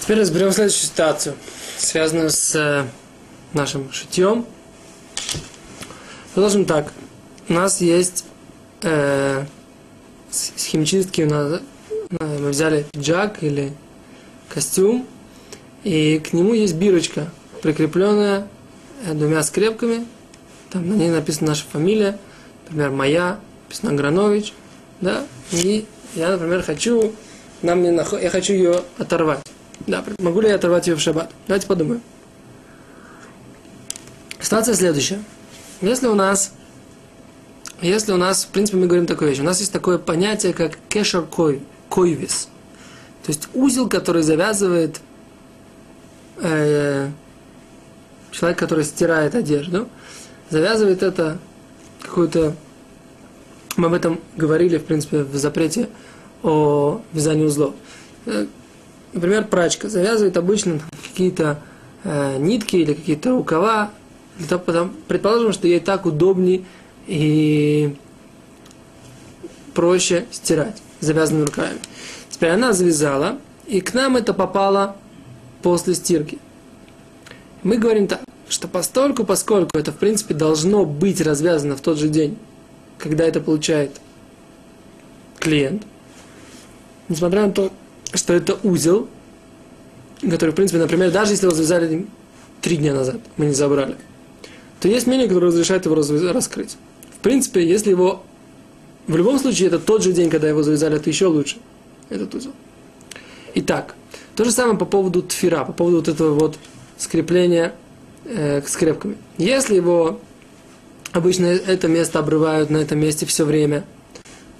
Теперь разберем следующую ситуацию, связанную с э, нашим шитьем. Продолжим так. У нас есть э, с химчистки, у нас, э, мы взяли пиджак или костюм, и к нему есть бирочка, прикрепленная э, двумя скрепками. Там на ней написана наша фамилия, например, моя, написано Гранович, да, и я, например, хочу, нам не нахо- я хочу ее оторвать. Да, могу ли я оторвать ее в шаббат? Давайте подумаем. Ситуация следующая. Если у нас, если у нас, в принципе, мы говорим такую вещь, у нас есть такое понятие, как кешер кой, койвис. То есть узел, который завязывает э, человек, который стирает одежду, завязывает это какую-то... Мы об этом говорили, в принципе, в запрете о вязании узлов. Например, прачка завязывает обычно какие-то э, нитки или какие-то рукава. Предположим, что ей так удобнее и проще стирать завязанными рукавами. Теперь она завязала, и к нам это попало после стирки. Мы говорим так, что постольку, поскольку это, в принципе, должно быть развязано в тот же день, когда это получает клиент, несмотря на то, что это узел, который, в принципе, например, даже если его завязали три дня назад, мы не забрали, то есть мнение, которое разрешает его раскрыть. В принципе, если его... В любом случае, это тот же день, когда его завязали, это еще лучше, этот узел. Итак, то же самое по поводу тфира, по поводу вот этого вот скрепления э, скрепками. Если его обычно это место обрывают на этом месте все время,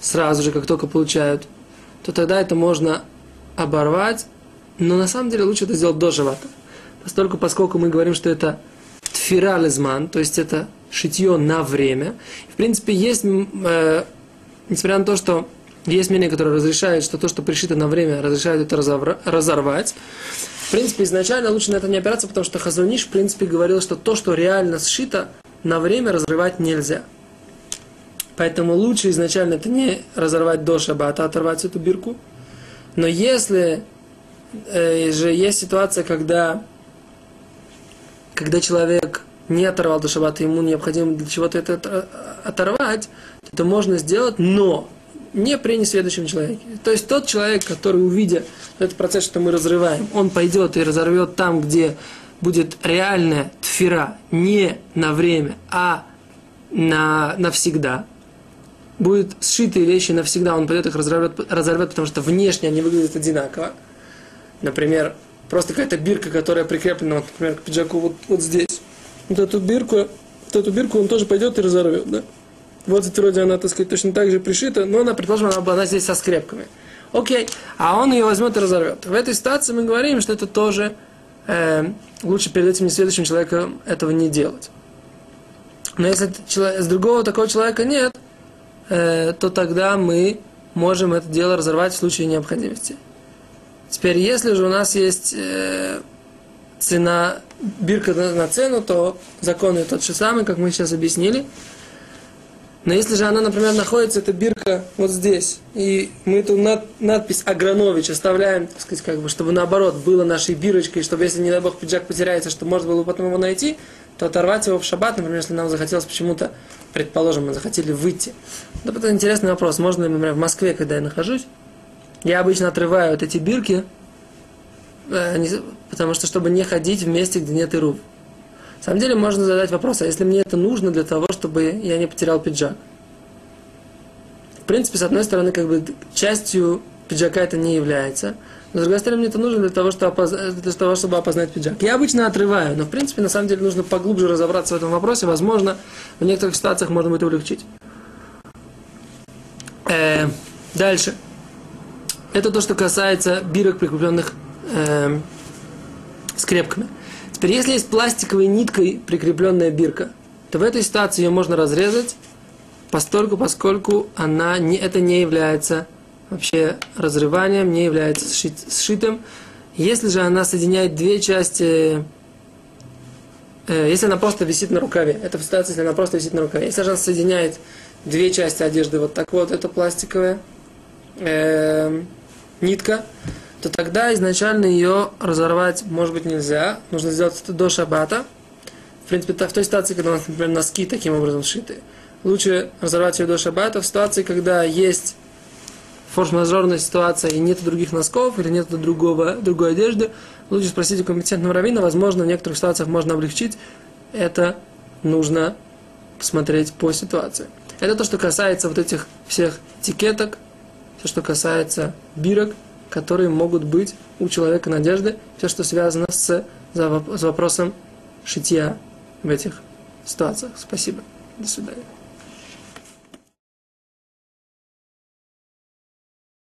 сразу же, как только получают, то тогда это можно оборвать, но на самом деле лучше это сделать до живота. Поскольку, поскольку мы говорим, что это тфирализман, то есть это шитье на время. В принципе, есть, э, несмотря на то, что есть мнение, которое разрешает, что то, что пришито на время, разрешает это разорвать. В принципе, изначально лучше на это не опираться, потому что Хазуниш, в принципе, говорил, что то, что реально сшито, на время разрывать нельзя. Поэтому лучше изначально это не разорвать до шаббата, а оторвать эту бирку. Но если э, же есть ситуация, когда, когда человек не оторвал до шаббата, ему необходимо для чего-то это отор- оторвать, то это можно сделать, но не при несведущем человеке. То есть тот человек, который, увидя этот процесс, что мы разрываем, он пойдет и разорвет там, где будет реальная тфира, не на время, а на, навсегда, будут сшитые вещи навсегда, он пойдет их разорвет, разорвет, потому что внешне они выглядят одинаково. Например, просто какая-то бирка, которая прикреплена, вот, например, к пиджаку вот, вот здесь. Вот эту бирку, вот эту бирку он тоже пойдет и разорвет, да? Вот эти вроде она, так сказать, точно так же пришита, но она, предположим, она, была- здесь со скрепками. Окей, а он ее возьмет и разорвет. В этой ситуации мы говорим, что это тоже э, лучше перед этим несведущим человеком этого не делать. Но если человек, с другого такого человека нет, то тогда мы можем это дело разорвать в случае необходимости. Теперь, если же у нас есть э, цена, бирка на, цену, то закон тот же самый, как мы сейчас объяснили. Но если же она, например, находится, эта бирка вот здесь, и мы эту над- надпись Агранович оставляем, так сказать, как бы, чтобы наоборот было нашей бирочкой, чтобы если, не дай бог, пиджак потеряется, чтобы можно было потом его найти, то оторвать его в шаббат, например, если нам захотелось почему-то, предположим, мы захотели выйти. Да, это интересный вопрос. Можно ли, например, в Москве, когда я нахожусь, я обычно отрываю вот эти бирки, э, потому что, чтобы не ходить в месте, где нет ирув. На самом деле можно задать вопрос, а если мне это нужно для того, чтобы я не потерял пиджак? В принципе, с одной стороны, как бы частью пиджака это не является, но с другой стороны, мне это нужно для того, чтобы опознать, для того, чтобы опознать пиджак. Я обычно отрываю, но в принципе, на самом деле, нужно поглубже разобраться в этом вопросе. Возможно, в некоторых ситуациях можно будет облегчить. Э, дальше. Это то, что касается бирок, прикрепленных эм, скрепками. Теперь, если есть пластиковой ниткой прикрепленная бирка, то в этой ситуации ее можно разрезать, постольку, поскольку она не, это не является вообще разрыванием, не является сшит- сшитым. Если же она соединяет две части, э, если она просто висит на рукаве, это в ситуации, если она просто висит на рукаве. Если же она соединяет две части одежды, вот так вот, это пластиковая, эм, нитка, то тогда изначально ее разорвать, может быть, нельзя. Нужно сделать это до шаббата. В принципе, в той ситуации, когда у нас, например, носки таким образом сшиты. Лучше разорвать ее до шаббата. В ситуации, когда есть форс-мажорная ситуация и нет других носков или нет другого, другой одежды, лучше спросить у компетентного раввина. Возможно, в некоторых ситуациях можно облегчить. Это нужно посмотреть по ситуации. Это то, что касается вот этих всех этикеток, все, что касается бирок, которые могут быть у человека надежды, все, что связано с, с вопросом шитья в этих ситуациях. Спасибо. До свидания.